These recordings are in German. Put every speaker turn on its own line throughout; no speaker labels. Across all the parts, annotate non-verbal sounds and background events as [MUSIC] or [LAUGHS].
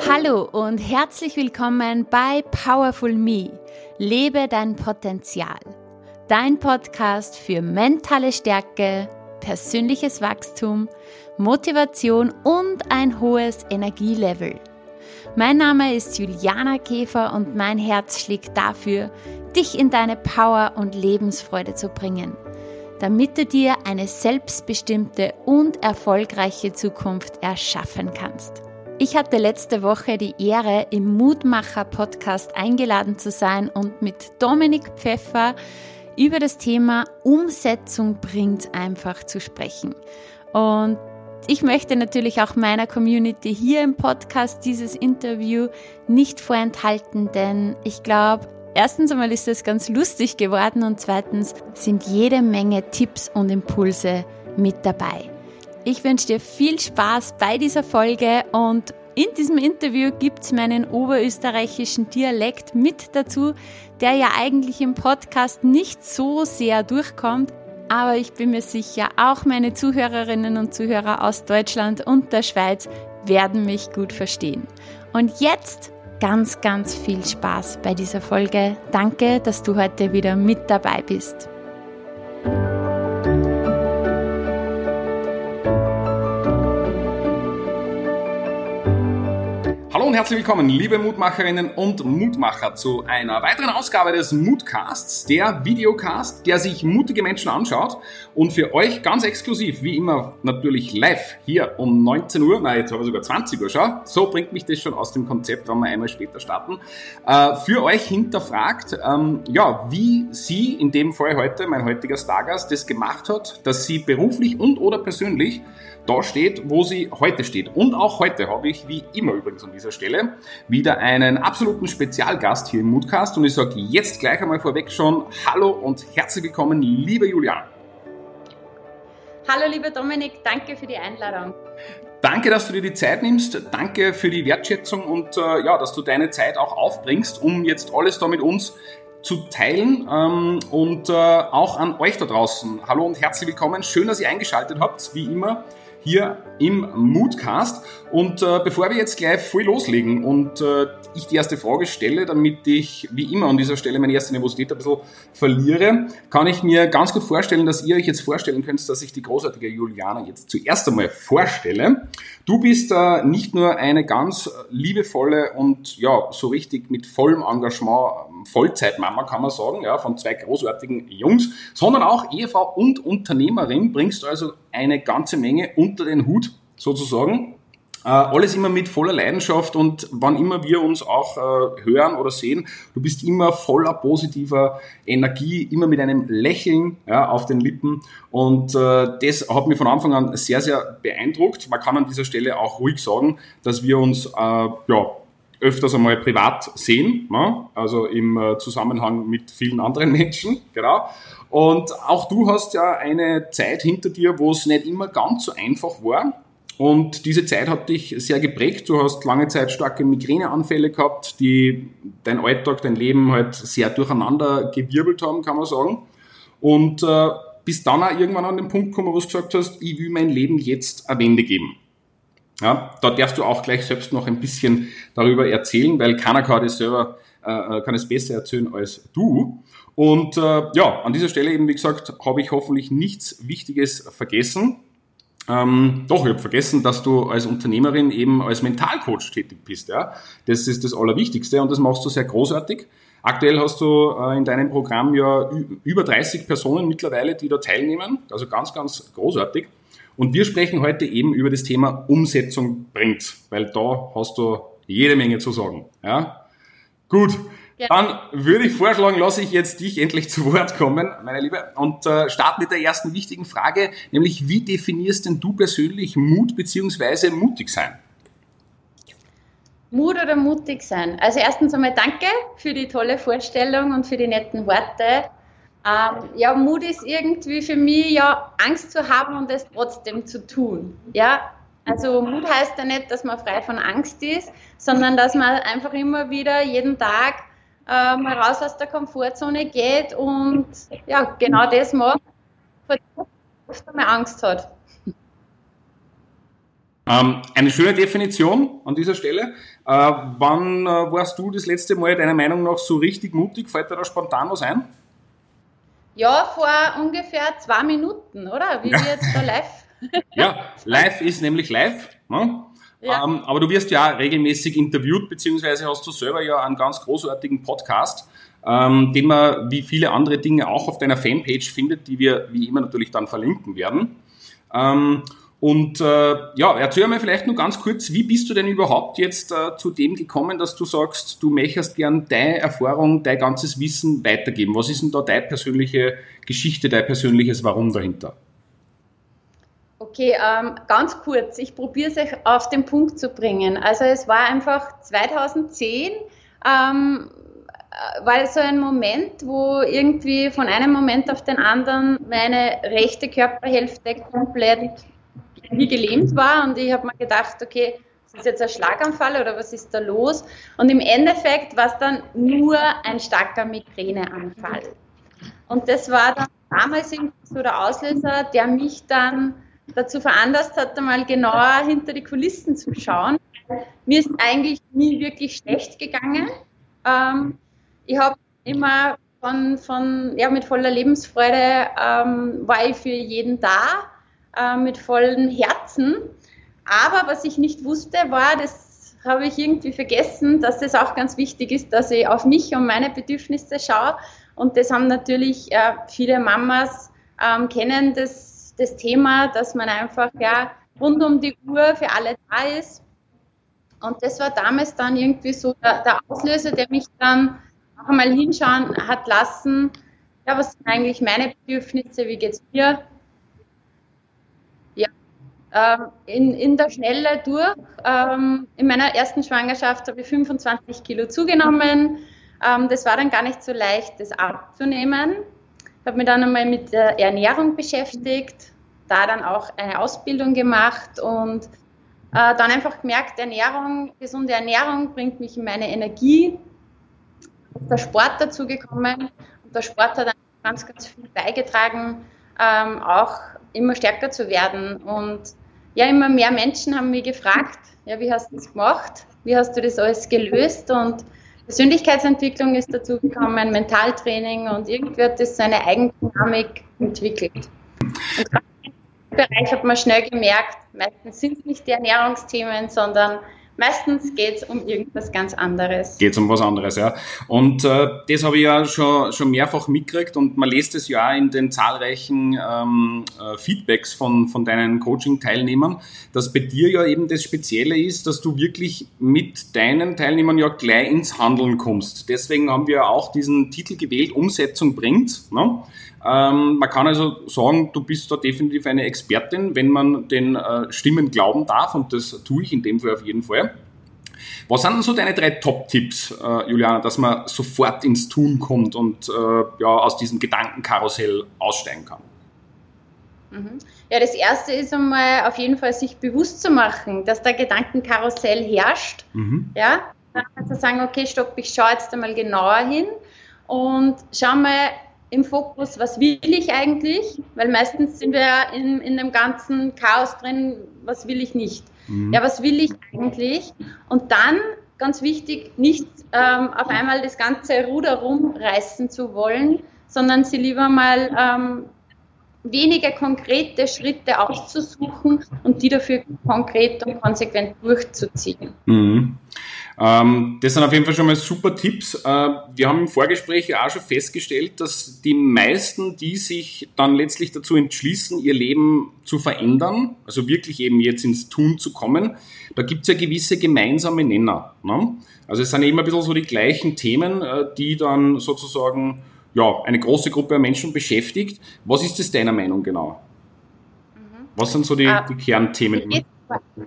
Hallo und herzlich willkommen bei Powerful Me. Lebe dein Potenzial. Dein Podcast für mentale Stärke, persönliches Wachstum, Motivation und ein hohes Energielevel. Mein Name ist Juliana Käfer und mein Herz schlägt dafür, dich in deine Power und Lebensfreude zu bringen, damit du dir eine selbstbestimmte und erfolgreiche Zukunft erschaffen kannst. Ich hatte letzte Woche die Ehre, im Mutmacher-Podcast eingeladen zu sein und mit Dominik Pfeffer über das Thema Umsetzung bringt einfach zu sprechen. Und ich möchte natürlich auch meiner Community hier im Podcast dieses Interview nicht vorenthalten, denn ich glaube, erstens einmal ist es ganz lustig geworden und zweitens sind jede Menge Tipps und Impulse mit dabei. Ich wünsche dir viel Spaß bei dieser Folge und in diesem Interview gibt es meinen oberösterreichischen Dialekt mit dazu, der ja eigentlich im Podcast nicht so sehr durchkommt. Aber ich bin mir sicher, auch meine Zuhörerinnen und Zuhörer aus Deutschland und der Schweiz werden mich gut verstehen. Und jetzt ganz, ganz viel Spaß bei dieser Folge. Danke, dass du heute wieder mit dabei bist.
Und herzlich willkommen, liebe Mutmacherinnen und Mutmacher, zu einer weiteren Ausgabe des Mutcasts, der Videocast, der sich mutige Menschen anschaut und für euch ganz exklusiv, wie immer natürlich live hier um 19 Uhr, nein, jetzt habe ich sogar 20 Uhr schon, so bringt mich das schon aus dem Konzept, wenn wir einmal später starten, äh, für euch hinterfragt, ähm, ja, wie sie, in dem Fall heute, mein heutiger Stargast, das gemacht hat, dass sie beruflich und oder persönlich da steht, wo sie heute steht. Und auch heute habe ich, wie immer übrigens an dieser Stelle, wieder einen absoluten Spezialgast hier im Moodcast. Und ich sage jetzt gleich einmal vorweg schon Hallo und herzlich willkommen, liebe Julian.
Hallo, lieber Dominik, danke für die Einladung.
Danke, dass du dir die Zeit nimmst. Danke für die Wertschätzung und äh, ja, dass du deine Zeit auch aufbringst, um jetzt alles da mit uns zu teilen ähm, und äh, auch an euch da draußen. Hallo und herzlich willkommen. Schön, dass ihr eingeschaltet habt, wie immer hier im Moodcast. Und äh, bevor wir jetzt gleich voll loslegen und äh, ich die erste Frage stelle, damit ich wie immer an dieser Stelle meine erste Nervosität ein bisschen verliere, kann ich mir ganz gut vorstellen, dass ihr euch jetzt vorstellen könnt, dass ich die großartige Juliana jetzt zuerst einmal vorstelle. Du bist äh, nicht nur eine ganz liebevolle und ja, so richtig mit vollem Engagement ähm, Vollzeitmama, kann man sagen, ja, von zwei großartigen Jungs, sondern auch Ehefrau und Unternehmerin, bringst also eine ganze Menge unter den Hut sozusagen. Äh, alles immer mit voller Leidenschaft und wann immer wir uns auch äh, hören oder sehen, du bist immer voller positiver Energie, immer mit einem Lächeln ja, auf den Lippen und äh, das hat mich von Anfang an sehr, sehr beeindruckt. Man kann an dieser Stelle auch ruhig sagen, dass wir uns äh, ja, öfters einmal privat sehen, ne? also im äh, Zusammenhang mit vielen anderen [LAUGHS] Menschen, genau. Und auch du hast ja eine Zeit hinter dir, wo es nicht immer ganz so einfach war. Und diese Zeit hat dich sehr geprägt. Du hast lange Zeit starke Migräneanfälle gehabt, die dein Alltag, dein Leben halt sehr durcheinander gewirbelt haben, kann man sagen. Und äh, bis dann auch irgendwann an den Punkt gekommen, wo du gesagt hast, ich will mein Leben jetzt eine Wende geben. Ja, da darfst du auch gleich selbst noch ein bisschen darüber erzählen, weil keiner kann das selber, äh, kann es besser erzählen als du. Und äh, ja, an dieser Stelle eben, wie gesagt, habe ich hoffentlich nichts Wichtiges vergessen. Ähm, doch, ich habe vergessen, dass du als Unternehmerin eben als Mentalcoach tätig bist. Ja? Das ist das Allerwichtigste und das machst du sehr großartig. Aktuell hast du äh, in deinem Programm ja über 30 Personen mittlerweile, die da teilnehmen. Also ganz, ganz großartig. Und wir sprechen heute eben über das Thema Umsetzung bringt, weil da hast du jede Menge zu sagen. Ja? Gut, ja. dann würde ich vorschlagen, lasse ich jetzt dich endlich zu Wort kommen, meine Liebe, und äh, starte mit der ersten wichtigen Frage, nämlich wie definierst denn du persönlich Mut bzw. mutig sein?
Mut oder mutig sein? Also erstens einmal danke für die tolle Vorstellung und für die netten Worte. Ähm, ja, Mut ist irgendwie für mich ja Angst zu haben und es trotzdem zu tun. Ja, also Mut heißt ja nicht, dass man frei von Angst ist, sondern dass man einfach immer wieder jeden Tag äh, mal raus aus der Komfortzone geht und ja, genau das macht, vor dem man Angst hat.
Ähm, eine schöne Definition an dieser Stelle. Äh, wann äh, warst du das letzte Mal deiner Meinung nach so richtig mutig? Fällt dir da spontan was ein?
Ja, vor ungefähr zwei Minuten, oder? Wie ja. wir jetzt da live. [LAUGHS]
ja, live ist nämlich live. Ne? Ja. Ähm, aber du wirst ja regelmäßig interviewt, beziehungsweise hast du selber ja einen ganz großartigen Podcast, ähm, den man wie viele andere Dinge auch auf deiner Fanpage findet, die wir wie immer natürlich dann verlinken werden. Ähm, und äh, ja, erzähl mir vielleicht nur ganz kurz, wie bist du denn überhaupt jetzt äh, zu dem gekommen, dass du sagst, du möchtest gern deine Erfahrung, dein ganzes Wissen weitergeben? Was ist denn da deine persönliche Geschichte, dein persönliches Warum dahinter?
Okay, ähm, ganz kurz, ich probiere es euch auf den Punkt zu bringen. Also es war einfach 2010, ähm, war es so ein Moment, wo irgendwie von einem Moment auf den anderen meine rechte Körperhälfte komplett wie gelähmt war und ich habe mir gedacht, okay, ist das jetzt ein Schlaganfall oder was ist da los? Und im Endeffekt war es dann nur ein starker Migräneanfall. Und das war dann damals so der Auslöser, der mich dann dazu veranlasst hat, einmal genauer hinter die Kulissen zu schauen. Mir ist eigentlich nie wirklich schlecht gegangen. Ähm, ich habe immer von, von, ja, mit voller Lebensfreude ähm, war ich für jeden da äh, mit vollem Herzen. Aber was ich nicht wusste, war, das habe ich irgendwie vergessen, dass es auch ganz wichtig ist, dass ich auf mich und meine Bedürfnisse schaue. Und das haben natürlich äh, viele Mamas ähm, kennen das, das Thema, dass man einfach ja rund um die Uhr für alle da ist. Und das war damals dann irgendwie so der, der Auslöser, der mich dann auch einmal hinschauen hat lassen, ja, was sind eigentlich meine Bedürfnisse, wie geht es mir? Ähm, in, in der Schnelle durch. Ähm, in meiner ersten Schwangerschaft habe ich 25 Kilo zugenommen. Ähm, das war dann gar nicht so leicht, das abzunehmen. Habe mich dann einmal mit der Ernährung beschäftigt, da dann auch eine Ausbildung gemacht und äh, dann einfach gemerkt, Ernährung, gesunde Ernährung bringt mich in meine Energie. Der Sport dazu gekommen und der Sport hat ganz, ganz viel beigetragen, ähm, auch immer stärker zu werden. Und ja, immer mehr Menschen haben mich gefragt, ja, wie hast du das gemacht? Wie hast du das alles gelöst? Und Persönlichkeitsentwicklung ist dazu gekommen, Mentaltraining und irgendwie hat das seine Eigendynamik entwickelt. Und im Bereich hat man schnell gemerkt, meistens sind es nicht die Ernährungsthemen, sondern Meistens geht es um irgendwas ganz anderes.
Geht es um was anderes, ja. Und äh, das habe ich ja schon, schon mehrfach mitgekriegt und man lässt es ja in den zahlreichen ähm, äh, Feedbacks von, von deinen Coaching-Teilnehmern, dass bei dir ja eben das Spezielle ist, dass du wirklich mit deinen Teilnehmern ja gleich ins Handeln kommst. Deswegen haben wir auch diesen Titel gewählt, Umsetzung bringt. Ne? Ähm, man kann also sagen, du bist da definitiv eine Expertin, wenn man den äh, Stimmen glauben darf und das tue ich in dem Fall auf jeden Fall. Was sind denn so deine drei Top-Tipps, äh, Juliana, dass man sofort ins Tun kommt und äh, ja, aus diesem Gedankenkarussell aussteigen kann?
Mhm. Ja, das erste ist einmal auf jeden Fall sich bewusst zu machen, dass der Gedankenkarussell herrscht. Mhm. Ja, dann zu sagen, okay, stopp, ich schaue jetzt einmal genauer hin und schau mal, im Fokus, was will ich eigentlich? Weil meistens sind wir ja in, in dem ganzen Chaos drin, was will ich nicht? Mhm. Ja, was will ich eigentlich? Und dann, ganz wichtig, nicht ähm, auf einmal das ganze Ruder rumreißen zu wollen, sondern sie lieber mal ähm, wenige konkrete Schritte auszusuchen und die dafür konkret und konsequent durchzuziehen.
Mhm. Ähm, das sind auf jeden Fall schon mal super Tipps. Äh, wir haben im Vorgespräch auch schon festgestellt, dass die meisten, die sich dann letztlich dazu entschließen, ihr Leben zu verändern, also wirklich eben jetzt ins Tun zu kommen, da gibt es ja gewisse gemeinsame Nenner. Ne? Also es sind immer ein bisschen so die gleichen Themen, äh, die dann sozusagen ja, eine große Gruppe an Menschen beschäftigt. Was ist das deiner Meinung genau? Mhm. Was sind so die, ah, die Kernthemen?
Ich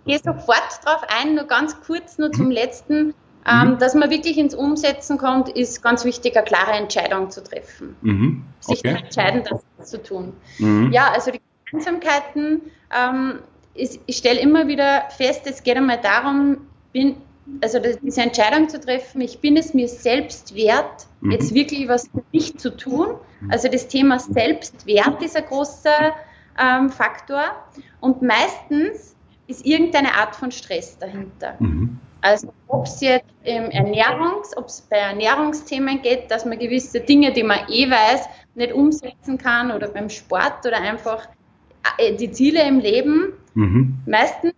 gehe sofort darauf ein, nur ganz kurz, nur zum mhm. letzten. Ähm, mhm. dass man wirklich ins Umsetzen kommt, ist ganz wichtig, eine klare Entscheidung zu treffen. Mhm. Okay. Sich zu entscheiden, das zu tun. Mhm. Ja, also die Gemeinsamkeiten, ähm, ist, ich stelle immer wieder fest, es geht einmal darum, bin, also diese Entscheidung zu treffen, ich bin es mir selbst wert, mhm. jetzt wirklich was für mich zu tun. Also das Thema Selbstwert ist ein großer ähm, Faktor. Und meistens ist irgendeine Art von Stress dahinter. Mhm. Also ob es jetzt im Ernährungs, ob es bei Ernährungsthemen geht, dass man gewisse Dinge, die man eh weiß, nicht umsetzen kann oder beim Sport oder einfach äh, die Ziele im Leben. Mhm. Meistens,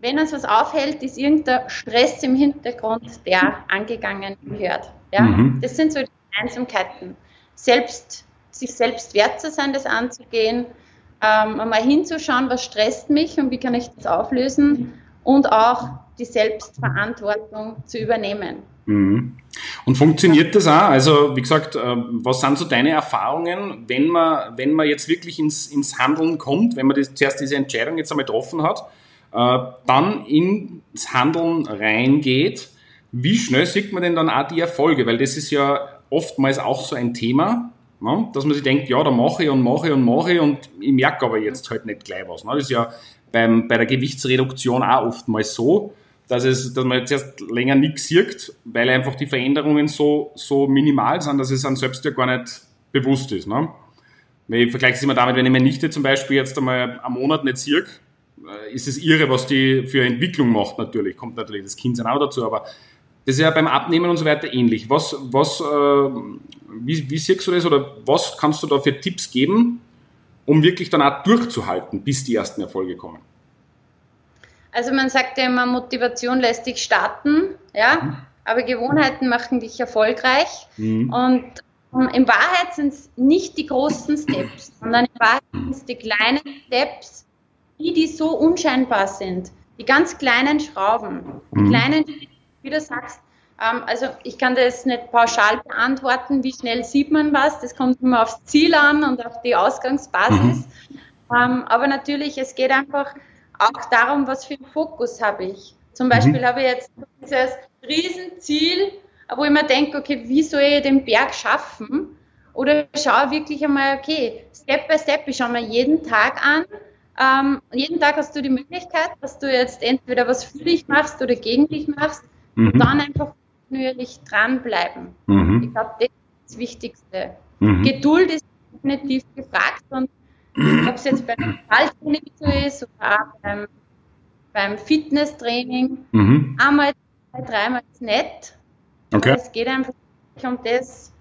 wenn uns was aufhält, ist irgendein Stress im Hintergrund, der angegangen gehört. Ja? Mhm. Das sind so die Einsamkeiten. Selbst, sich selbst wert zu sein, das anzugehen, ähm, einmal hinzuschauen, was stresst mich und wie kann ich das auflösen und auch die Selbstverantwortung zu übernehmen.
Mhm. Und funktioniert das auch? Also, wie gesagt, äh, was sind so deine Erfahrungen, wenn man, wenn man jetzt wirklich ins, ins Handeln kommt, wenn man das, zuerst diese Entscheidung jetzt einmal getroffen hat, äh, dann ins Handeln reingeht, wie schnell sieht man denn dann auch die Erfolge? Weil das ist ja oftmals auch so ein Thema, ne? dass man sich denkt, ja, da mache ich und mache ich und mache ich und ich merke aber jetzt halt nicht gleich was. Ne? Das ist ja beim, bei der Gewichtsreduktion auch oftmals so, dass, es, dass man jetzt erst länger nichts sieht, weil einfach die Veränderungen so, so minimal sind, dass es einem selbst ja gar nicht bewusst ist. Ne? Ich vergleiche es immer damit, wenn ich meine Nichte zum Beispiel jetzt einmal am Monat nicht sehe, ist es irre, was die für Entwicklung macht natürlich. Kommt natürlich das Kind auch dazu, aber das ist ja beim Abnehmen und so weiter ähnlich. Was, was, äh, wie, wie siehst du das oder was kannst du da für Tipps geben, um wirklich dann auch durchzuhalten, bis die ersten Erfolge kommen?
Also man sagt ja immer, Motivation lässt dich starten, ja, mhm. aber Gewohnheiten machen dich erfolgreich. Mhm. Und um, in Wahrheit sind es nicht die großen Steps, [CLEARS THROAT] sondern in Wahrheit sind es die kleinen Steps, die, die so unscheinbar sind. Die ganz kleinen Schrauben, die mhm. kleinen, wie du sagst, ähm, also ich kann das nicht pauschal beantworten, wie schnell sieht man was, das kommt immer aufs Ziel an und auf die Ausgangsbasis. Mhm. Ähm, aber natürlich, es geht einfach auch darum, was für einen Fokus habe ich. Zum mhm. Beispiel mhm. habe ich jetzt dieses Riesenziel, wo ich mir denke, okay, wie soll ich den Berg schaffen? Oder schaue wirklich einmal, okay, Step by Step, ich schaue mir jeden Tag an. Ähm, jeden Tag hast du die Möglichkeit, dass du jetzt entweder was für dich machst oder gegen dich machst mhm. und dann einfach kontinuierlich dranbleiben. Mhm. Ich glaube, das ist das Wichtigste. Mhm. Geduld ist definitiv gefragt und ob es jetzt beim Mentaltraining so ist oder auch beim, beim Fitnesstraining. Mhm. Einmal, zwei, dreimal ist nett. Okay. Aber es geht einfach um das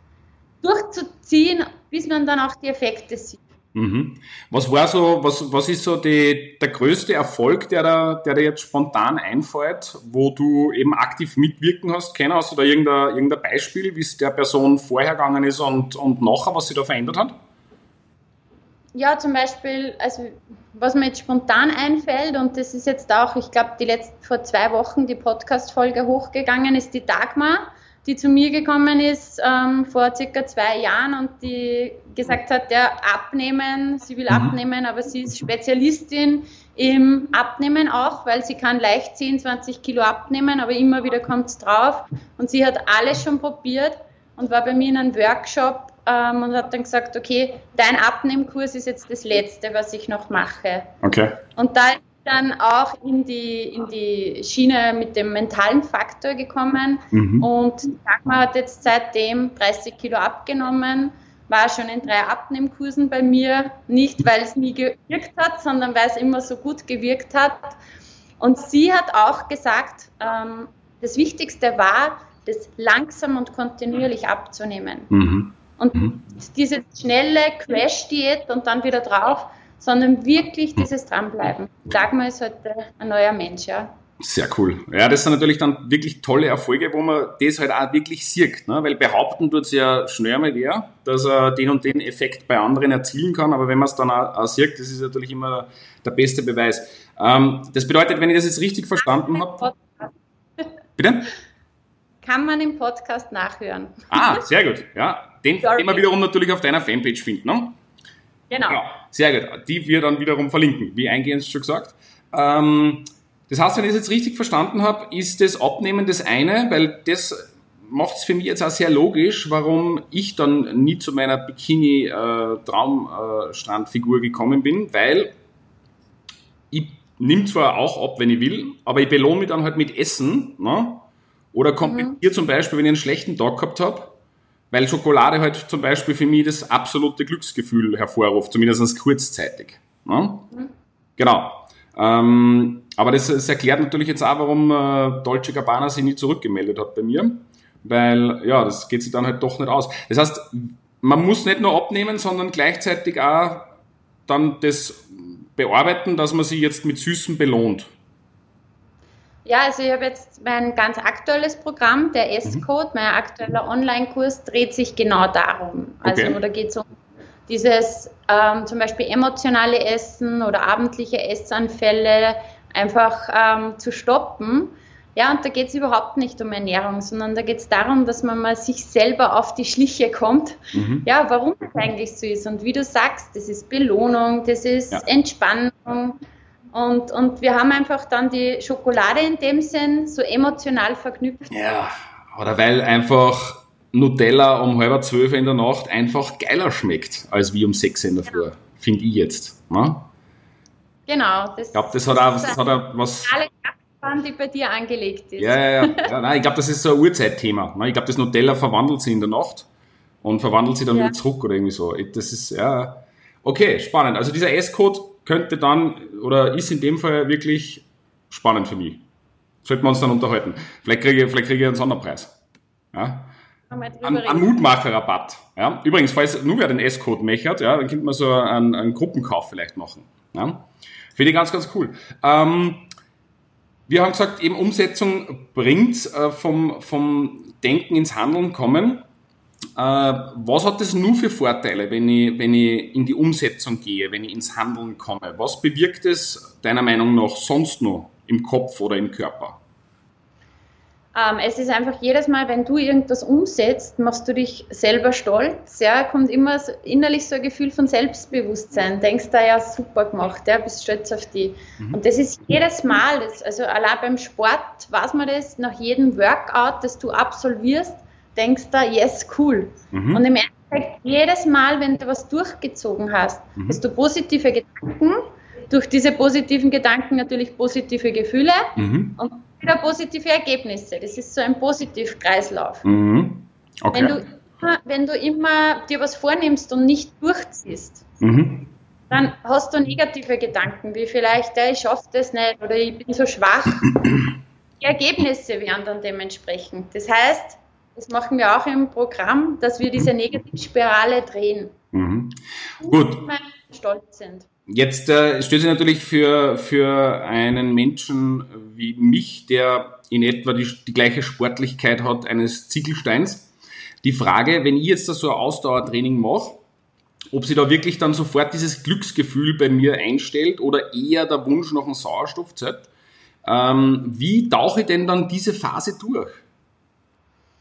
durchzuziehen, bis man dann auch die Effekte sieht.
Mhm. Was war so, was, was ist so die, der größte Erfolg, der da, der dir jetzt spontan einfällt, wo du eben aktiv mitwirken hast? Kennen hast du da irgendein, irgendein Beispiel, wie es der Person vorher gegangen ist und, und nachher, was sich da verändert hat?
ja, zum Beispiel, also was mir jetzt spontan einfällt, und das ist jetzt auch, ich glaube, die letzten vor zwei Wochen die Podcast-Folge hochgegangen, ist die Dagmar, die zu mir gekommen ist ähm, vor circa zwei Jahren und die gesagt hat, ja, abnehmen, sie will mhm. abnehmen, aber sie ist Spezialistin im Abnehmen auch, weil sie kann leicht 10, 20 Kilo abnehmen, aber immer wieder kommt es drauf. Und sie hat alles schon probiert und war bei mir in einem Workshop ähm, und hat dann gesagt, okay, dein Abnehmkurs ist jetzt das Letzte, was ich noch mache.
Okay.
Und da dann auch in die, in die Schiene mit dem mentalen Faktor gekommen mhm. und Dagmar hat jetzt seitdem 30 Kilo abgenommen, war schon in drei Abnehmkursen bei mir, nicht weil es nie gewirkt hat, sondern weil es immer so gut gewirkt hat. Und sie hat auch gesagt, ähm, das Wichtigste war, das langsam und kontinuierlich abzunehmen. Mhm. Und mhm. diese schnelle Crash-Diät und dann wieder drauf, sondern wirklich dieses Dranbleiben. Dagmar ist heute ein neuer Mensch, ja.
Sehr cool. Ja, das sind natürlich dann wirklich tolle Erfolge, wo man das halt auch wirklich sieht. Ne? Weil behaupten tut es ja schnell mal wer, dass er den und den Effekt bei anderen erzielen kann, aber wenn man es dann auch, auch sieht, das ist natürlich immer der beste Beweis. Ähm, das bedeutet, wenn ich das jetzt richtig verstanden habe.
Bitte? Kann man im Podcast nachhören.
Ah, sehr gut. Ja, den, den wir wiederum natürlich auf deiner Fanpage finden. Ne?
Genau. Ja,
sehr gut. Die wir dann wiederum verlinken, wie eingehend schon gesagt. Ähm, das heißt, wenn ich es jetzt richtig verstanden habe, ist das Abnehmen das eine, weil das macht es für mich jetzt auch sehr logisch, warum ich dann nie zu meiner Bikini-Traumstrandfigur äh, gekommen bin, weil ich nehme zwar auch ab, wenn ich will, aber ich belohne mich dann halt mit Essen, ne? Oder kompensiere mhm. zum Beispiel, wenn ich einen schlechten Tag gehabt habe, weil Schokolade halt zum Beispiel für mich das absolute Glücksgefühl hervorruft, zumindest kurzzeitig. Ne? Mhm. Genau. Ähm, Aber das, das, erklärt natürlich jetzt auch, warum äh, Dolce Gabbana sich nie zurückgemeldet hat bei mir. Weil, ja, das geht sich dann halt doch nicht aus. Das heißt, man muss nicht nur abnehmen, sondern gleichzeitig auch dann das bearbeiten, dass man sich jetzt mit Süßen belohnt.
Ja, also ich habe jetzt mein ganz aktuelles Programm, der S-Code, mhm. mein aktueller Online-Kurs dreht sich genau darum. Also okay. da geht es um dieses ähm, zum Beispiel emotionale Essen oder abendliche Essanfälle einfach ähm, zu stoppen. Ja, und da geht es überhaupt nicht um Ernährung, sondern da geht es darum, dass man mal sich selber auf die Schliche kommt. Mhm. Ja, warum das eigentlich so ist. Und wie du sagst, das ist Belohnung, das ist ja. Entspannung. Und, und wir haben einfach dann die Schokolade in dem Sinn so emotional verknüpft.
Ja, oder weil einfach Nutella um halb zwölf in der Nacht einfach geiler schmeckt, als wie um sechs in der Früh, ja. finde ich jetzt. Ne?
Genau.
Das, ich glaube, das hat auch, das hat auch was...
Alle Kraftbahn, die bei dir angelegt ist.
Ja, ja, ja. ja nein, ich glaube, das ist so ein Urzeitthema. Ne? Ich glaube, das Nutella verwandelt sich in der Nacht und verwandelt sich dann ja. wieder zurück oder irgendwie so. Das ist, ja... Okay, spannend. Also dieser S-Code könnte dann oder ist in dem Fall wirklich spannend für mich. Sollten wir uns dann unterhalten. Vielleicht kriege ich, vielleicht kriege ich einen Sonderpreis. Ja? Ein, ein Mutmacher-Rabatt. Ja? Übrigens, falls nur wer den S-Code mechert, ja, dann könnte man so einen, einen Gruppenkauf vielleicht machen. Ja? Finde ich ganz, ganz cool. Ähm, wir haben gesagt, eben Umsetzung bringt äh, vom, vom Denken ins Handeln kommen. Äh, was hat das nur für Vorteile, wenn ich, wenn ich in die Umsetzung gehe, wenn ich ins Handeln komme? Was bewirkt es deiner Meinung nach sonst noch im Kopf oder im Körper?
Ähm, es ist einfach jedes Mal, wenn du irgendwas umsetzt, machst du dich selber stolz. Ja, kommt immer so, innerlich so ein Gefühl von Selbstbewusstsein. Denkst da ja super gemacht, ja, bist stolz auf die. Mhm. Und das ist jedes Mal, das, also allein beim Sport weiß man das, nach jedem Workout, das du absolvierst, denkst da, yes, cool. Mhm. Und im Endeffekt, jedes Mal, wenn du was durchgezogen hast, mhm. hast du positive Gedanken, durch diese positiven Gedanken natürlich positive Gefühle mhm. und wieder positive Ergebnisse. Das ist so ein Positivkreislauf. Mhm. Okay. Wenn, du immer, wenn du immer dir was vornimmst und nicht durchziehst, mhm. dann hast du negative Gedanken, wie vielleicht, ja, ich schaffe das nicht oder ich bin so schwach. [CLEARS THROAT] Die Ergebnisse wären dann dementsprechend. Das heißt, das machen wir auch im Programm, dass wir diese Negativspirale drehen. Mhm.
Gut. Und stolz sind. Jetzt äh, stößt sich natürlich für, für einen Menschen wie mich, der in etwa die, die gleiche Sportlichkeit hat eines Ziegelsteins, die Frage, wenn ich jetzt da so ein Ausdauertraining mache, ob sich da wirklich dann sofort dieses Glücksgefühl bei mir einstellt oder eher der Wunsch nach einem Sauerstoff zählt. Ähm, wie tauche ich denn dann diese Phase durch?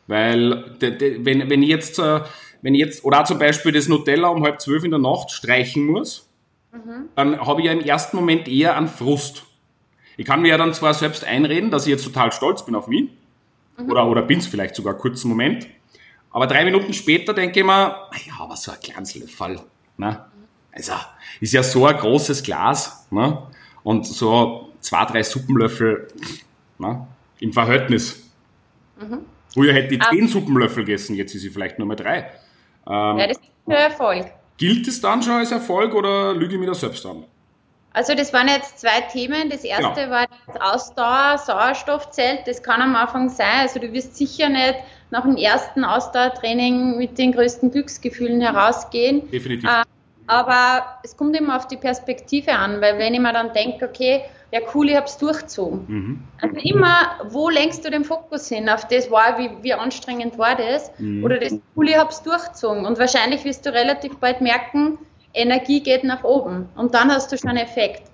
Weil, wenn, wenn ich jetzt, äh, wenn jetzt, oder zum Beispiel das Nutella um halb zwölf in der Nacht streichen muss, mhm. dann habe ich ja im ersten Moment eher einen Frust. Ich kann mir ja dann zwar selbst einreden, dass ich jetzt total stolz bin auf mich, mhm. oder, oder bin es vielleicht sogar einen kurzen Moment, aber drei Minuten später denke ich mir, ah ja, aber so ein kleines Löffel, ne? Also, ist ja so ein großes Glas, ne? Und so zwei, drei Suppenlöffel, ne? Im Verhältnis. Mhm. Früher hätte ich ah. zehn Suppenlöffel gegessen, jetzt ist sie vielleicht nur mal drei.
Ähm, ja, das ist ein Erfolg.
Gilt es dann schon als Erfolg oder lüge ich mir das selbst an?
Also das waren jetzt zwei Themen. Das erste genau. war das Ausdauer, Sauerstoffzelt. Das kann am Anfang sein. Also du wirst sicher nicht nach dem ersten Ausdauertraining mit den größten Glücksgefühlen herausgehen. Definitiv. Äh, aber es kommt immer auf die Perspektive an, weil wenn ich mir dann denke, okay, ja cool, ich habe es durchgezogen. Mhm. Also immer, wo lenkst du den Fokus hin? Auf das war, wie, wie anstrengend war das? Mhm. Oder das cool, ich habe es durchgezogen. Und wahrscheinlich wirst du relativ bald merken, Energie geht nach oben. Und dann hast du schon einen Effekt.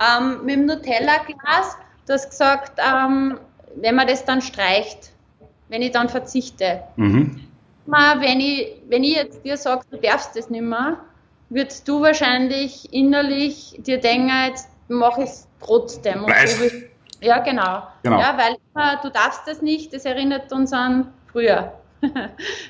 Ähm, mit dem Nutella-Glas, du hast gesagt, ähm, wenn man das dann streicht, wenn ich dann verzichte. Mhm. Wenn ich, wenn ich jetzt dir sage, du darfst das nicht mehr, würdest du wahrscheinlich innerlich dir denken, jetzt mache ich es trotzdem. So ja, genau. genau. Ja, weil immer, du darfst das nicht, das erinnert uns an früher. [LAUGHS]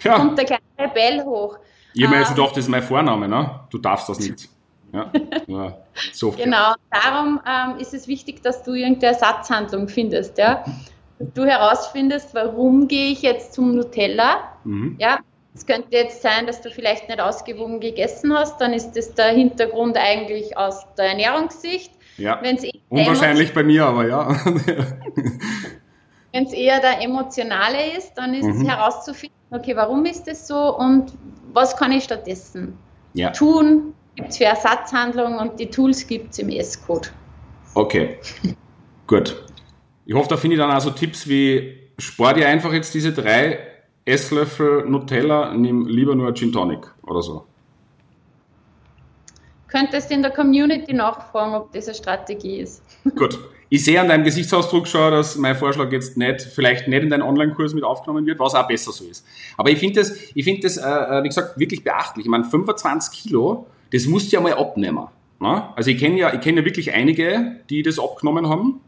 ja. kommt der kleine Rebell hoch.
Ich habe mir jetzt gedacht, das ist mein Vorname, ne? Du darfst das nicht. Ja, [LAUGHS]
ja so genau, darum ähm, ist es wichtig, dass du irgendeine Ersatzhandlung findest, ja. Dass du herausfindest, warum gehe ich jetzt zum Nutella, mhm. ja, es könnte jetzt sein, dass du vielleicht nicht ausgewogen gegessen hast, dann ist das der Hintergrund eigentlich aus der Ernährungssicht.
Ja. Eh Unwahrscheinlich bei mir, aber ja. [LAUGHS]
Wenn es eher der emotionale ist, dann ist mhm. es herauszufinden, okay, warum ist das so und was kann ich stattdessen ja. tun? Gibt es für Ersatzhandlungen und die Tools gibt es im S-Code.
Okay, [LAUGHS] gut. Ich hoffe, da finde ich dann also Tipps wie, spar dir einfach jetzt diese drei Esslöffel Nutella, nimm lieber nur Gin Tonic oder so.
Könntest in der Community nachfragen, ob das eine Strategie ist. [LAUGHS]
Gut. Ich sehe an deinem Gesichtsausdruck schon, dass mein Vorschlag jetzt nicht, vielleicht nicht in deinen Online-Kurs mit aufgenommen wird, was auch besser so ist. Aber ich finde das, ich finde das, äh, äh, wie gesagt, wirklich beachtlich. Ich meine, 25 Kilo, das musst du ja mal abnehmen. Ne? Also ich kenne ja, ich ja wirklich einige, die das abgenommen haben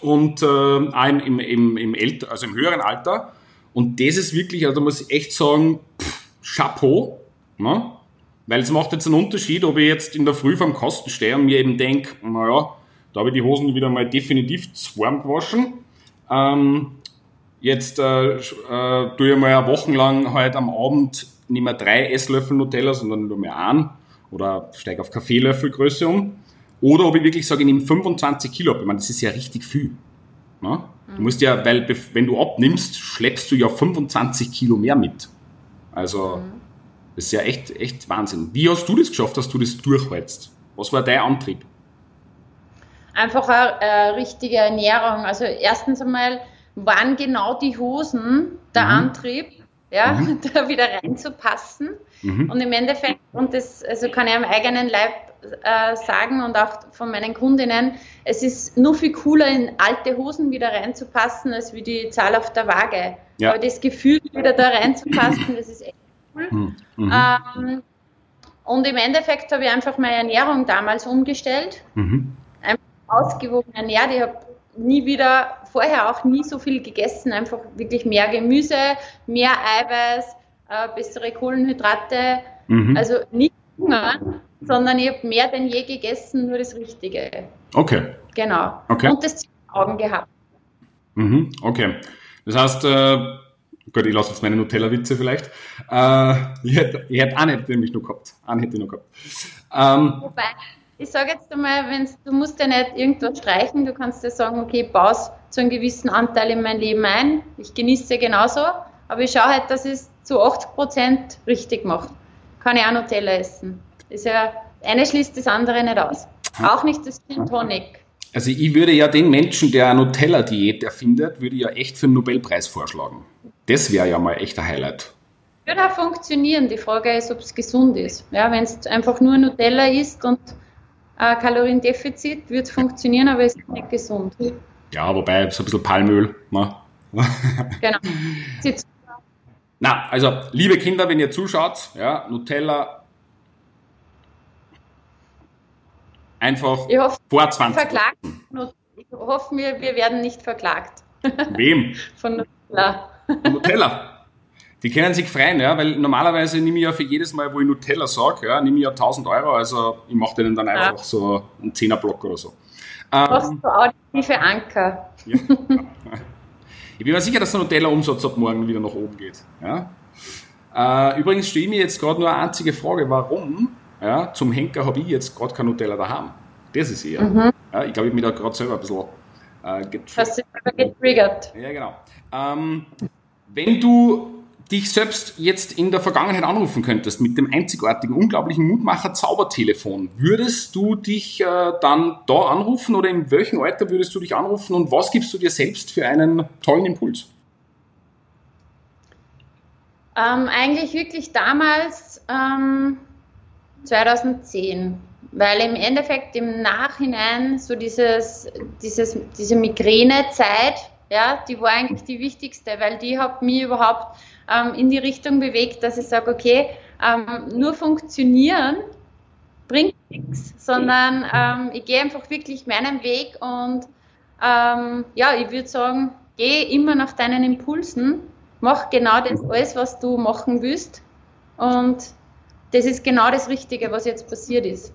und äh, auch im, im, im, älter, also im höheren Alter. Und das ist wirklich, also da muss ich echt sagen, pff, Chapeau. Ne? Weil es macht jetzt einen Unterschied, ob ich jetzt in der Früh vom Kosten stehe und mir eben denke, naja, da habe ich die Hosen wieder mal definitiv zu warm gewaschen. Ähm, jetzt äh, äh, tue ich mal wochenlang halt am Abend nicht mehr drei Esslöffel Nutella, sondern nur mehr einen oder steige auf Kaffeelöffelgröße um. Oder ob ich wirklich sage, ich nehme 25 Kilo ab. Ich meine, das ist ja richtig viel. Ne? Mhm. Du musst ja, weil wenn du abnimmst, schleppst du ja 25 Kilo mehr mit. Also, mhm. Das ist ja echt, echt Wahnsinn. Wie hast du das geschafft, dass du das durchhältst? Was war dein Antrieb?
einfach eine äh, richtige Ernährung. Also erstens einmal waren genau die Hosen der mhm. Antrieb, ja, mhm. [LAUGHS] da wieder reinzupassen. Mhm. Und im Endeffekt, und das also kann ich am eigenen Leib äh, sagen und auch von meinen Kundinnen, es ist nur viel cooler, in alte Hosen wieder reinzupassen, als wie die Zahl auf der Waage. Ja. Aber das Gefühl, wieder da reinzupassen, [CLEARS THROAT] das ist echt. Mhm. mhm. Ähm, und im Endeffekt habe ich einfach meine Ernährung damals umgestellt. Mhm ausgewogen ernährt. Ich habe nie wieder, vorher auch nie so viel gegessen, einfach wirklich mehr Gemüse, mehr Eiweiß, äh, bessere Kohlenhydrate. Mhm. Also nicht hungern, sondern ich habe mehr denn je gegessen, nur das Richtige.
Okay.
Genau.
Okay.
Und das Ziel Augen gehabt.
Mhm. Okay. Das heißt, äh, gut, ich lasse jetzt meine Nutella-Witze vielleicht. Äh, ich hätte, ich hätte einen nämlich noch gehabt. Einen hätte ich noch gehabt.
Ähm, Wobei, ich sage jetzt einmal, wenn's, du musst ja nicht irgendwas streichen, du kannst ja sagen, okay, ich baue es zu einem gewissen Anteil in mein Leben ein. Ich genieße genauso, aber ich schaue halt, dass ich es zu 80 Prozent richtig mache. Kann ich auch Nutella essen. Ist ja, eine schließt das andere nicht aus. Auch nicht das Gin Tonic.
Also ich würde ja den Menschen, der eine Nutella-Diät erfindet, würde ich ja echt für einen Nobelpreis vorschlagen. Das wäre ja mal echt ein Highlight.
Würde auch funktionieren. Die Frage ist, ob es gesund ist. Ja, wenn es einfach nur Nutella isst und äh, Kaloriendefizit wird funktionieren, aber es ist nicht gesund.
Ja, wobei so ein bisschen Palmöl. Ne? [LAUGHS] genau. Na, also liebe Kinder, wenn ihr zuschaut, ja, Nutella einfach
ich hoffe,
vor 20.
Verklagt. Ich hoffe, wir, wir werden nicht verklagt.
Wem? [LAUGHS]
Von Nutella.
Nutella. Die können sich freuen, ja, weil normalerweise nehme ich ja für jedes Mal, wo ich Nutella sage, ja, nehme ich ja 1000 Euro, also ich mache denen dann einfach ja. so einen Zehnerblock oder so.
Ähm, auditive Anker. Ja. [LAUGHS]
ich bin mir sicher, dass der Nutella-Umsatz ab morgen wieder nach oben geht. Ja. Äh, übrigens stelle ich mir jetzt gerade nur eine einzige Frage, warum ja, zum Henker habe ich jetzt gerade kein Nutella daheim. Das ist eher. Mhm. Ja, ich glaube, ich bin da gerade selber ein bisschen
äh, getriggert. Hast du getriggert?
Ja, genau. Ähm, wenn du dich selbst jetzt in der Vergangenheit anrufen könntest mit dem einzigartigen, unglaublichen Mutmacher Zaubertelefon, würdest du dich äh, dann da anrufen oder in welchem Alter würdest du dich anrufen und was gibst du dir selbst für einen tollen Impuls?
Ähm, eigentlich wirklich damals ähm, 2010, weil im Endeffekt im Nachhinein so dieses, dieses, diese Migränezeit, ja, die war eigentlich die wichtigste, weil die hat mich überhaupt ähm, in die Richtung bewegt, dass ich sage, okay, ähm, nur funktionieren bringt nichts, sondern ähm, ich gehe einfach wirklich meinen Weg und ähm, ja, ich würde sagen, geh immer nach deinen Impulsen, mach genau das alles, was du machen willst und das ist genau das Richtige, was jetzt passiert ist.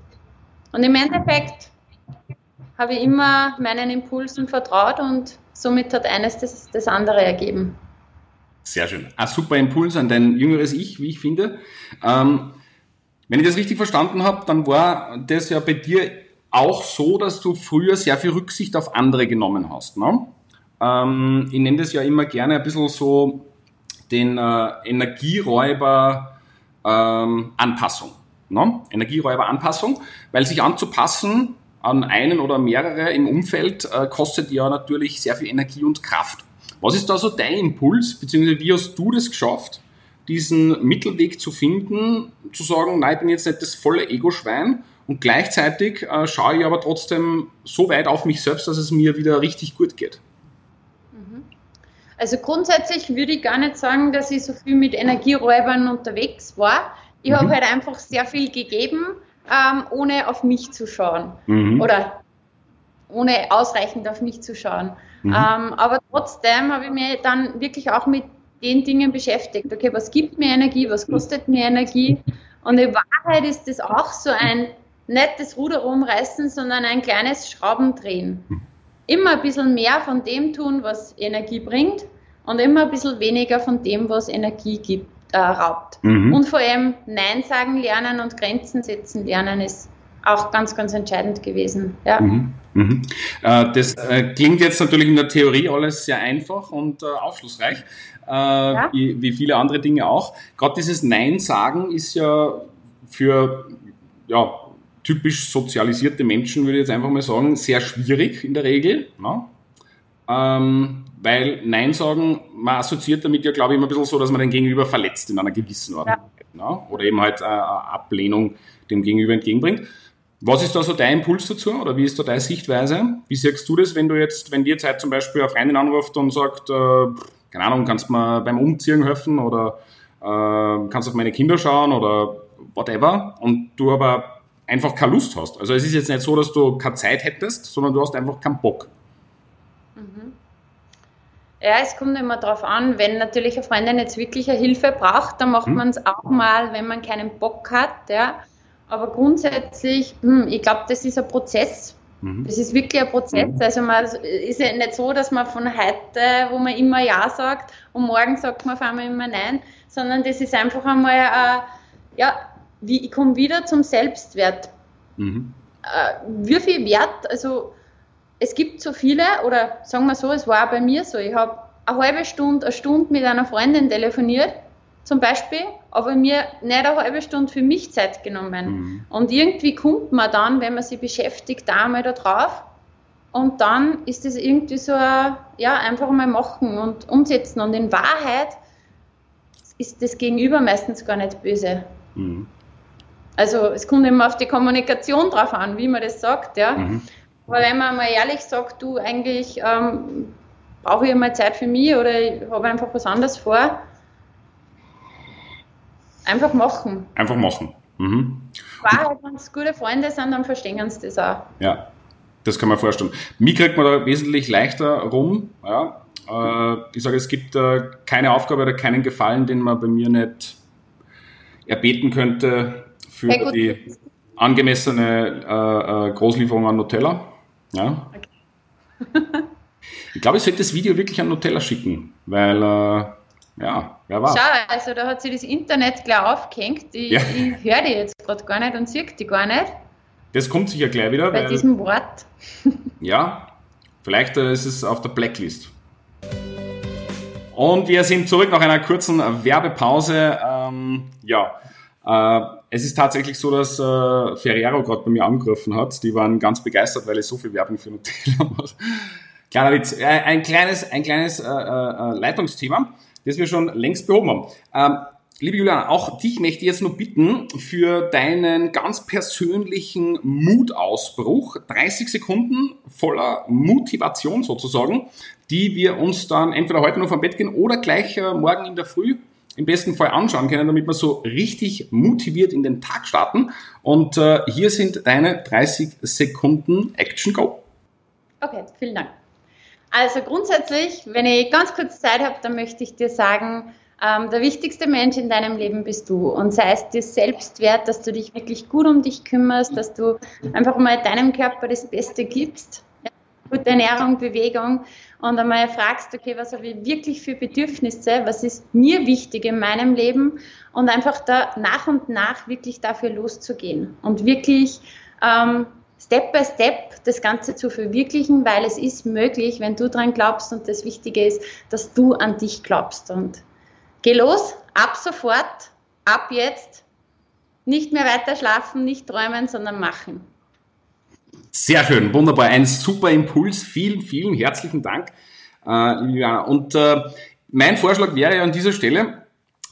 Und im Endeffekt habe ich immer meinen Impulsen vertraut und somit hat eines das, das andere ergeben.
Sehr schön. Ein super Impuls an dein jüngeres Ich, wie ich finde. Ähm, wenn ich das richtig verstanden habe, dann war das ja bei dir auch so, dass du früher sehr viel Rücksicht auf andere genommen hast. Ne? Ähm, ich nenne das ja immer gerne ein bisschen so den äh, Energieräuber ähm, Anpassung. Ne? Energieräuber Anpassung, weil sich anzupassen an einen oder mehrere im Umfeld äh, kostet ja natürlich sehr viel Energie und Kraft. Was ist da so dein Impuls, beziehungsweise wie hast du das geschafft, diesen Mittelweg zu finden, zu sagen, nein, ich bin jetzt nicht das volle Ego-Schwein und gleichzeitig äh, schaue ich aber trotzdem so weit auf mich selbst, dass es mir wieder richtig gut geht?
Mhm. Also grundsätzlich würde ich gar nicht sagen, dass ich so viel mit Energieräubern unterwegs war. Ich mhm. habe halt einfach sehr viel gegeben, ähm, ohne auf mich zu schauen. Mhm. Oder ohne ausreichend auf mich zu schauen. Mhm. Ähm, aber trotzdem habe ich mich dann wirklich auch mit den Dingen beschäftigt. Okay, was gibt mir Energie, was kostet mir Energie? Und in Wahrheit ist das auch so ein nettes Ruder rumreißen, sondern ein kleines Schraubendrehen. Immer ein bisschen mehr von dem tun, was Energie bringt und immer ein bisschen weniger von dem, was Energie gibt, äh, raubt. Mhm. Und vor allem Nein sagen lernen und Grenzen setzen lernen ist auch ganz, ganz entscheidend gewesen. Ja.
Mhm. Mhm. Äh, das äh, klingt jetzt natürlich in der Theorie alles sehr einfach und äh, aufschlussreich äh, ja. wie, wie viele andere Dinge auch. Gerade dieses Nein sagen ist ja für ja, typisch sozialisierte Menschen, würde ich jetzt einfach mal sagen, sehr schwierig in der Regel. Ne? Ähm, weil Nein sagen, man assoziiert damit ja, glaube ich, immer ein bisschen so, dass man den Gegenüber verletzt in einer gewissen Ordnung. Ja. Ne? Oder eben halt äh, Ablehnung dem Gegenüber entgegenbringt. Was ist da so dein Impuls dazu oder wie ist da deine Sichtweise? Wie siehst du das, wenn du jetzt, wenn dir jetzt halt zum Beispiel eine Freundin anruft und sagt, äh, keine Ahnung, kannst du mir beim Umziehen helfen oder äh, kannst auf meine Kinder schauen oder whatever und du aber einfach keine Lust hast. Also es ist jetzt nicht so, dass du keine Zeit hättest, sondern du hast einfach keinen Bock.
Ja, es kommt immer darauf an, wenn natürlich eine Freundin jetzt wirklich eine Hilfe braucht, dann macht mhm. man es auch mal, wenn man keinen Bock hat. Ja. Aber grundsätzlich, hm, ich glaube, das ist ein Prozess. Mhm. Das ist wirklich ein Prozess. Mhm. Also man ist ja nicht so, dass man von heute, wo man immer Ja sagt und morgen sagt man auf einmal immer Nein, sondern das ist einfach einmal, äh, ja, wie, ich komme wieder zum Selbstwert. Mhm. Äh, wie viel Wert, also es gibt so viele, oder sagen wir so, es war auch bei mir so, ich habe eine halbe Stunde, eine Stunde mit einer Freundin telefoniert, zum Beispiel, aber mir nicht eine halbe Stunde für mich Zeit genommen. Mhm. Und irgendwie kommt man dann, wenn man sich beschäftigt, da einmal da drauf. Und dann ist es irgendwie so, ja, einfach mal machen und umsetzen. Und in Wahrheit ist das Gegenüber meistens gar nicht böse. Mhm. Also es kommt immer auf die Kommunikation drauf an, wie man das sagt, ja. Mhm. Aber wenn man mal ehrlich sagt, du eigentlich ähm, brauche ich mal Zeit für mich oder ich habe einfach was anderes vor, einfach machen.
Einfach machen. Mhm.
Wahrheit, wenn es gute Freunde sind, dann verstehen sie das auch.
Ja, das kann man vorstellen. Mir kriegt man da wesentlich leichter rum. Ja. Äh, ich sage, es gibt äh, keine Aufgabe oder keinen Gefallen, den man bei mir nicht erbeten könnte für die angemessene äh, Großlieferung an Nutella. Ja. Okay. ich glaube, ich sollte das Video wirklich an Nutella schicken, weil, äh, ja, wer war.
Schau, also da hat sich das Internet gleich aufgehängt. Ich, ja. ich höre die jetzt gerade gar nicht und sehe die gar nicht.
Das kommt sicher gleich wieder.
Bei weil, diesem Wort. [LAUGHS]
ja, vielleicht äh, ist es auf der Blacklist. Und wir sind zurück nach einer kurzen Werbepause. Ähm, ja, äh, es ist tatsächlich so, dass äh, Ferrero gerade bei mir angerufen hat. Die waren ganz begeistert, weil ich so viel Werbung für Nutella [LAUGHS] mache. Kleiner Witz. Äh, ein kleines, ein kleines äh, äh, Leitungsthema, das wir schon längst behoben haben. Ähm, liebe Juliana, auch dich möchte ich jetzt nur bitten für deinen ganz persönlichen Mutausbruch. 30 Sekunden voller Motivation sozusagen, die wir uns dann entweder heute noch vom Bett gehen oder gleich äh, morgen in der Früh im besten Fall anschauen können, damit wir so richtig motiviert in den Tag starten. Und äh, hier sind deine 30 Sekunden Action Go.
Okay, vielen Dank. Also grundsätzlich, wenn ich ganz kurz Zeit habe, dann möchte ich dir sagen, ähm, der wichtigste Mensch in deinem Leben bist du. Und sei es dir selbst wert, dass du dich wirklich gut um dich kümmerst, dass du einfach mal deinem Körper das Beste gibst. Gute Ernährung, Bewegung und einmal fragst, okay, was habe ich wirklich für Bedürfnisse, was ist mir wichtig in meinem Leben und einfach da nach und nach wirklich dafür loszugehen und wirklich ähm, Step by Step das Ganze zu verwirklichen, weil es ist möglich, wenn du dran glaubst und das Wichtige ist, dass du an dich glaubst. Und geh los, ab sofort, ab jetzt, nicht mehr weiter schlafen, nicht träumen, sondern machen.
Sehr schön, wunderbar, ein super Impuls. Vielen, vielen herzlichen Dank, äh, Liliana. Und äh, mein Vorschlag wäre ja an dieser Stelle,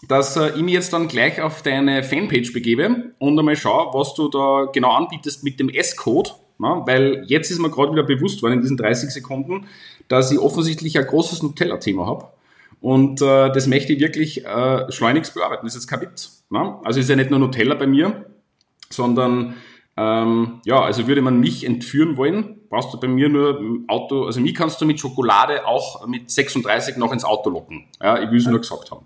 dass äh, ich mich jetzt dann gleich auf deine Fanpage begebe und einmal schaue, was du da genau anbietest mit dem S-Code. Weil jetzt ist mir gerade wieder bewusst worden in diesen 30 Sekunden, dass ich offensichtlich ein großes Nutella-Thema habe. Und äh, das möchte ich wirklich äh, schleunigst bearbeiten. Das ist jetzt kein Witz. Ne? Also ist ja nicht nur Nutella bei mir, sondern ähm, ja, also würde man mich entführen wollen, brauchst du bei mir nur im Auto, also mich kannst du mit Schokolade auch mit 36 noch ins Auto locken. Ja, ich will es nur gesagt haben.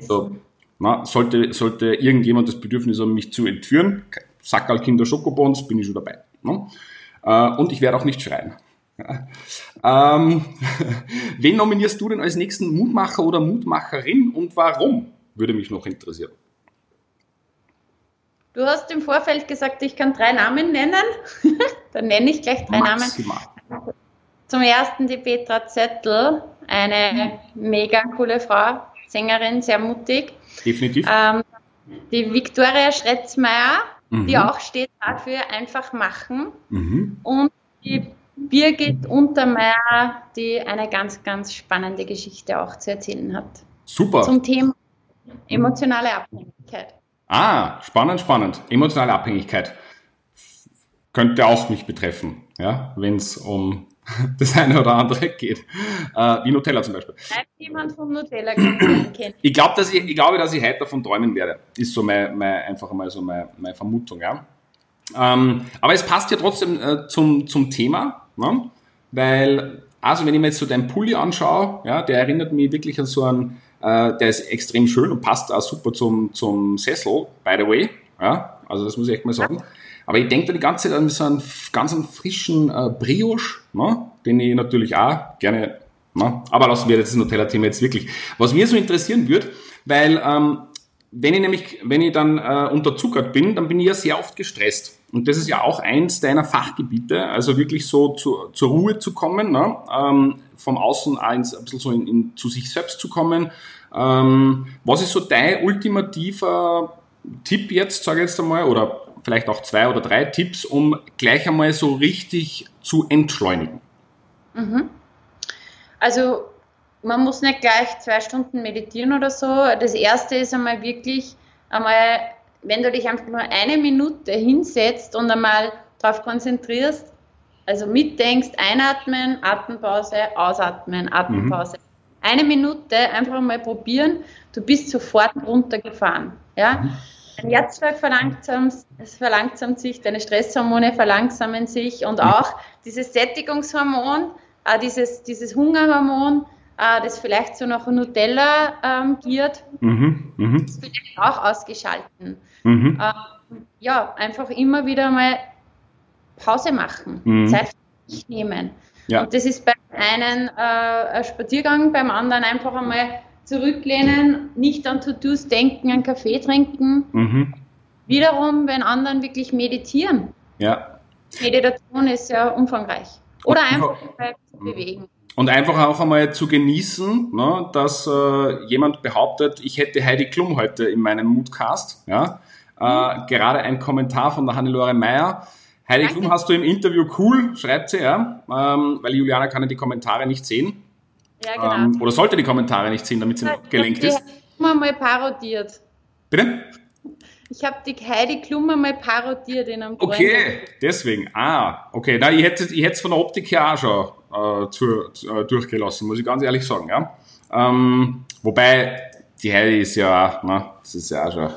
So, na, sollte, sollte irgendjemand das Bedürfnis haben, mich zu entführen, Sackerl Kinder Schokobons, bin ich schon dabei. Ne? Äh, und ich werde auch nicht schreien. Ja. Ähm, [LAUGHS] wen nominierst du denn als nächsten Mutmacher oder Mutmacherin und warum? Würde mich noch interessieren.
Du hast im Vorfeld gesagt, ich kann drei Namen nennen. [LAUGHS] Dann nenne ich gleich drei Maximal. Namen. Zum ersten die Petra Zettel, eine mega coole Frau, Sängerin, sehr mutig.
Definitiv.
Ähm, die Viktoria Schretzmeier, mhm. die auch steht dafür, einfach machen. Mhm. Und die Birgit Untermeier, die eine ganz, ganz spannende Geschichte auch zu erzählen hat.
Super.
Zum Thema emotionale Abhängigkeit.
Ah, spannend, spannend. Emotionale Abhängigkeit könnte auch mich betreffen, ja, wenn es um [LAUGHS] das eine oder andere geht. Äh, wie Nutella zum Beispiel.
jemand vom Nutella kennt.
Ich glaube, dass ich, ich glaube, dass ich heute davon träumen werde. Ist so mein, mein einfach mal so meine, meine Vermutung, ja. Ähm, aber es passt ja trotzdem äh, zum, zum Thema, ne? weil, also wenn ich mir jetzt so deinen Pulli anschaue, ja, der erinnert mich wirklich an so einen, äh, der ist extrem schön und passt auch super zum, zum Sessel, by the way. Ja, also das muss ich echt mal sagen. Aber ich denke da die ganze Zeit an so einen ganz einen frischen äh, Brioche, ne? den ich natürlich auch gerne, ne? aber lassen wir das Nutella-Thema jetzt wirklich. Was mir so interessieren würde, weil ähm, wenn ich nämlich, wenn ich dann äh, unterzuckert bin, dann bin ich ja sehr oft gestresst. Und das ist ja auch eins deiner Fachgebiete, also wirklich so zu, zur Ruhe zu kommen, ne? ähm, vom Außen eins, ein bisschen so in, in, zu sich selbst zu kommen. Ähm, was ist so dein ultimativer Tipp jetzt, sage ich jetzt einmal, oder vielleicht auch zwei oder drei Tipps, um gleich einmal so richtig zu entschleunigen?
Mhm. Also man muss nicht gleich zwei Stunden meditieren oder so. Das erste ist einmal wirklich einmal, wenn du dich einfach nur eine Minute hinsetzt und einmal darauf konzentrierst, also mitdenkst, einatmen, Atempause, ausatmen, Atempause. Mhm. Eine Minute einfach mal probieren, du bist sofort runtergefahren. Ja? Mhm. Dein Herzschlag verlangsamt, es verlangsamt sich, deine Stresshormone verlangsamen sich und mhm. auch dieses Sättigungshormon, dieses, dieses Hungerhormon, äh, das vielleicht so nach Nutella ähm, giert, mhm, mh. das vielleicht auch ausgeschalten. Mhm. Ähm, ja, einfach immer wieder mal Pause machen, mhm. Zeit für sich nehmen. Ja. Und das ist bei einen äh, ein Spaziergang, beim anderen einfach einmal zurücklehnen, nicht an To-Dos denken, an Kaffee trinken. Mhm. Wiederum, wenn anderen wirklich meditieren.
Ja.
Meditation ist ja umfangreich. Oder einfach zu bewegen.
Und einfach auch einmal zu genießen, ne, dass äh, jemand behauptet, ich hätte Heidi Klum heute in meinem Moodcast. Ja? Äh, mhm. Gerade ein Kommentar von der Hannelore Meyer. Heidi Danke. Klum hast du im Interview cool, schreibt sie, ja, ähm, weil Juliana kann ja die Kommentare nicht sehen. Ja, genau. Ähm, oder sollte die Kommentare nicht sehen, damit sie noch gelenkt ist.
Ich habe mal parodiert.
Bitte?
Ich habe die Heidi Klum mal parodiert in einem
Okay, Freund. deswegen. Ah, okay. Na, ich hätte ich es von der Optik her auch schon äh, zu, äh, durchgelassen, muss ich ganz ehrlich sagen. Ja? Ähm, wobei, die Heidi ist ja, na, das ist ja auch schon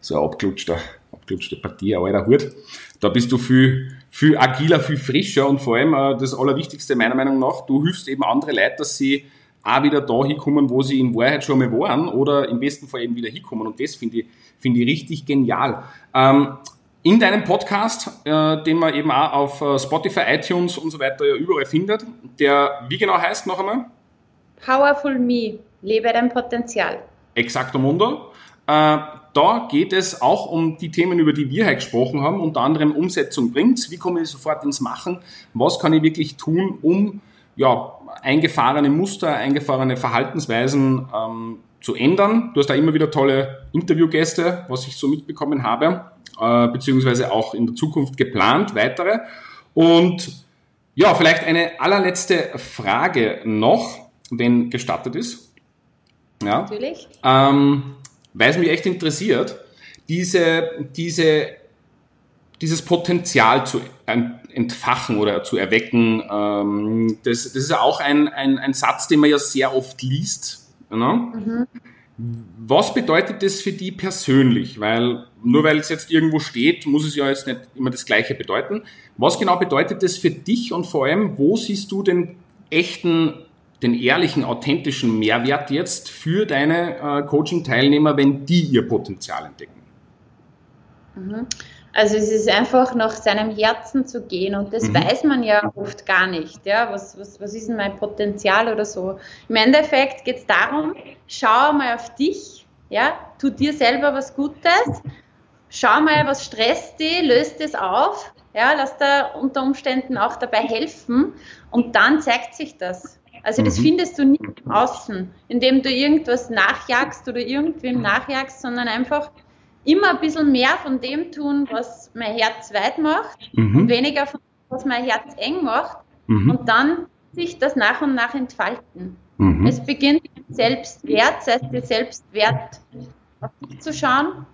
so eine abgelutschte, abgelutschte Partie, ein alter Hut. Da bist du viel, viel agiler, viel frischer und vor allem äh, das Allerwichtigste meiner Meinung nach, du hilfst eben andere Leute, dass sie auch wieder da hinkommen, wo sie in Wahrheit schon mal waren oder im besten Fall eben wieder hinkommen. Und das finde ich, finde ich richtig genial. Ähm, in deinem Podcast, äh, den man eben auch auf äh, Spotify, iTunes und so weiter ja überall findet, der wie genau heißt noch einmal?
Powerful Me, lebe dein Potenzial.
Exacto Mundo. Äh, da geht es auch um die Themen, über die wir heute gesprochen haben, unter anderem Umsetzung bringt Wie komme ich sofort ins Machen? Was kann ich wirklich tun, um ja, eingefahrene Muster, eingefahrene Verhaltensweisen ähm, zu ändern? Du hast da immer wieder tolle Interviewgäste, was ich so mitbekommen habe, äh, beziehungsweise auch in der Zukunft geplant, weitere. Und ja, vielleicht eine allerletzte Frage noch, wenn gestattet ist.
Ja. Natürlich.
Ähm, weil es mich echt interessiert, diese, diese, dieses Potenzial zu entfachen oder zu erwecken. Ähm, das, das ist ja auch ein, ein, ein Satz, den man ja sehr oft liest. Ne? Mhm. Was bedeutet das für die persönlich? Weil nur weil es jetzt irgendwo steht, muss es ja jetzt nicht immer das Gleiche bedeuten. Was genau bedeutet das für dich und vor allem, wo siehst du den echten den ehrlichen, authentischen Mehrwert jetzt für deine äh, Coaching-Teilnehmer, wenn die ihr Potenzial entdecken?
Mhm. Also es ist einfach nach seinem Herzen zu gehen und das mhm. weiß man ja oft gar nicht. Ja, was, was, was ist denn mein Potenzial oder so? Im Endeffekt geht es darum, schau mal auf dich, ja, tu dir selber was Gutes, schau mal, was stresst dich, löst es auf, ja, lass da unter Umständen auch dabei helfen und dann zeigt sich das. Also das mhm. findest du nicht im Außen, indem du irgendwas nachjagst oder irgendwem nachjagst, sondern einfach immer ein bisschen mehr von dem tun, was mein Herz weit macht mhm. und weniger von dem, was mein Herz eng macht mhm. und dann sich das nach und nach entfalten. Mhm. Es beginnt mit Selbstwert, das heißt dir Selbstwert auf dich zu schauen,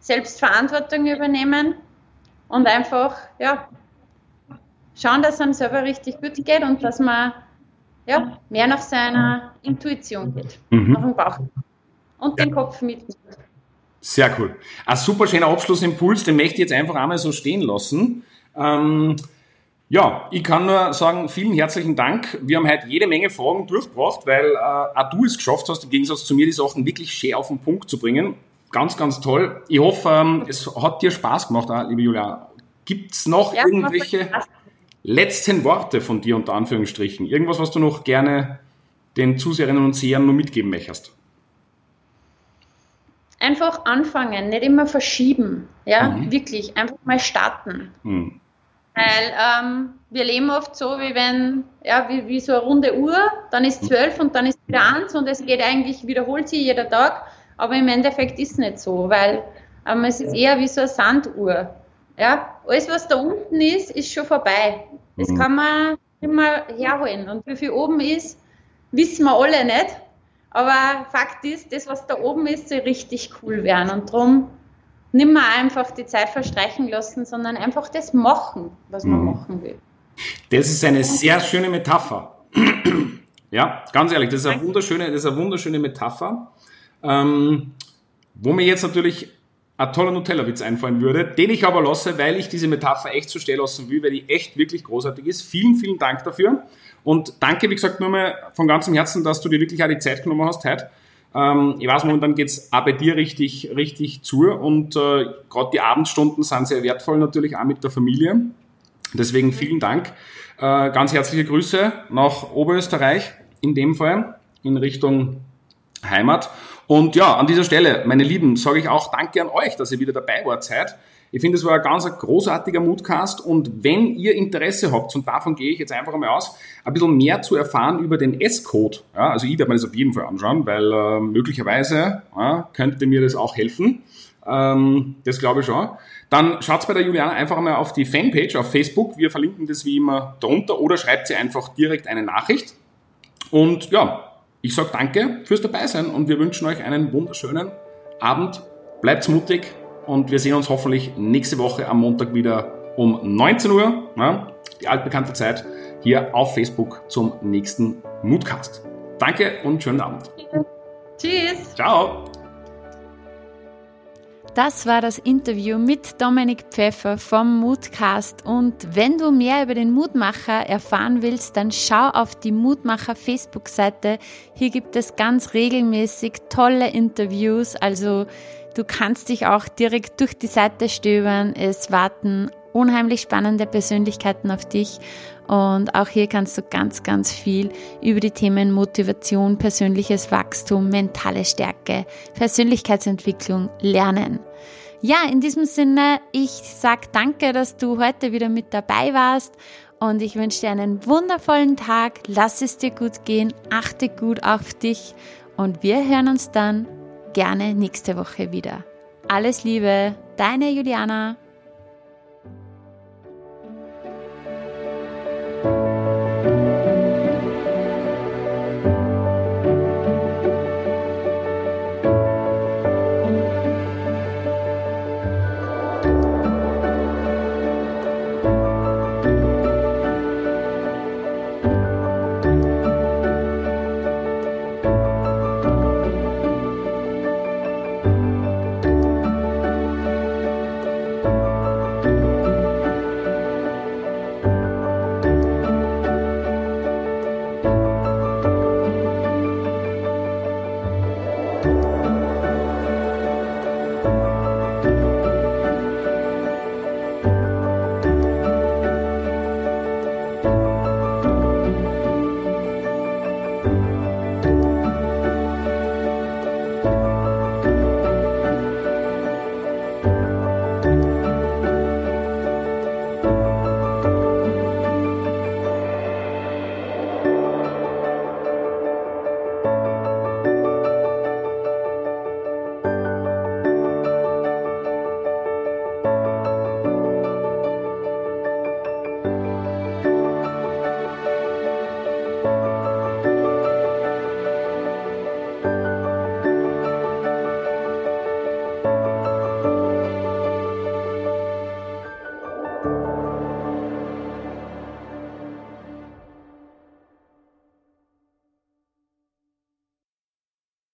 Selbstverantwortung übernehmen und einfach, ja, schauen, dass es einem selber richtig gut geht und dass man ja, mehr nach seiner Intuition geht, mhm. nach dem Bauch und ja. den Kopf mitnimmt.
Sehr cool. Ein super schöner Abschlussimpuls, den möchte ich jetzt einfach einmal so stehen lassen. Ähm, ja, ich kann nur sagen, vielen herzlichen Dank. Wir haben heute jede Menge Fragen durchgebracht, weil äh, auch du es geschafft hast, im Gegensatz zu mir, die Sachen wirklich schön auf den Punkt zu bringen. Ganz, ganz toll. Ich hoffe, ähm, es hat dir Spaß gemacht, auch, liebe Julia. Gibt es noch ja, irgendwelche letzten Worte von dir unter Anführungsstrichen? Irgendwas, was du noch gerne den Zuseherinnen und Sehern nur mitgeben möchtest?
Einfach anfangen, nicht immer verschieben. Ja, mhm. wirklich, einfach mal starten. Mhm. Weil ähm, wir leben oft so, wie wenn, ja, wie, wie so eine runde Uhr, dann ist zwölf und dann ist wieder eins und es geht eigentlich, wiederholt sich jeder Tag, aber im Endeffekt ist es nicht so, weil ähm, es ist eher wie so eine Sanduhr. Ja, alles, was da unten ist, ist schon vorbei. Das mhm. kann man immer herholen. Und wie viel oben ist, wissen wir alle nicht. Aber Fakt ist, das, was da oben ist, soll richtig cool werden. Und darum nicht mehr einfach die Zeit verstreichen lassen, sondern einfach das machen, was man mhm. machen will.
Das ist eine sehr schöne Metapher. [CLEARS THROAT] ja, ganz ehrlich, das ist eine wunderschöne, das ist eine wunderschöne Metapher. Ähm, wo mir jetzt natürlich ein toller Nutella-Witz einfallen würde, den ich aber lasse, weil ich diese Metapher echt so stehen lassen will, weil die echt wirklich großartig ist. Vielen, vielen Dank dafür. Und danke, wie gesagt, nur mal von ganzem Herzen, dass du dir wirklich auch die Zeit genommen hast heute. Ähm, ich weiß, momentan geht's auch bei dir richtig, richtig zu. Und äh, gerade die Abendstunden sind sehr wertvoll natürlich auch mit der Familie. Deswegen vielen Dank. Äh, ganz herzliche Grüße nach Oberösterreich in dem Fall in Richtung Heimat. Und ja, an dieser Stelle, meine Lieben, sage ich auch Danke an euch, dass ihr wieder dabei wart seid. Ich finde, es war ein ganz großartiger Moodcast und wenn ihr Interesse habt, und davon gehe ich jetzt einfach einmal aus, ein bisschen mehr zu erfahren über den S-Code, ja, also ich werde mir das auf jeden Fall anschauen, weil äh, möglicherweise ja, könnte mir das auch helfen. Ähm, das glaube ich schon. Dann schaut bei der Juliana einfach mal auf die Fanpage auf Facebook. Wir verlinken das wie immer darunter oder schreibt sie einfach direkt eine Nachricht. Und ja, ich sage danke fürs Dabeisein und wir wünschen euch einen wunderschönen Abend. Bleibt mutig und wir sehen uns hoffentlich nächste Woche am Montag wieder um 19 Uhr, ja, die altbekannte Zeit, hier auf Facebook zum nächsten Moodcast. Danke und schönen Abend.
Tschüss.
Ciao.
Das war das Interview mit Dominik Pfeffer vom Mutcast. Und wenn du mehr über den Mutmacher erfahren willst, dann schau auf die Mutmacher Facebook-Seite. Hier gibt es ganz regelmäßig tolle Interviews. Also du kannst dich auch direkt durch die Seite stöbern. Es warten
unheimlich spannende Persönlichkeiten auf dich und auch hier kannst du ganz, ganz viel über die Themen Motivation, persönliches Wachstum, mentale Stärke, Persönlichkeitsentwicklung lernen. Ja, in diesem Sinne, ich sag danke, dass du heute wieder mit dabei warst und ich wünsche dir einen wundervollen Tag. Lass es dir gut gehen, achte gut auf dich und wir hören uns dann gerne nächste Woche wieder. Alles Liebe, deine Juliana.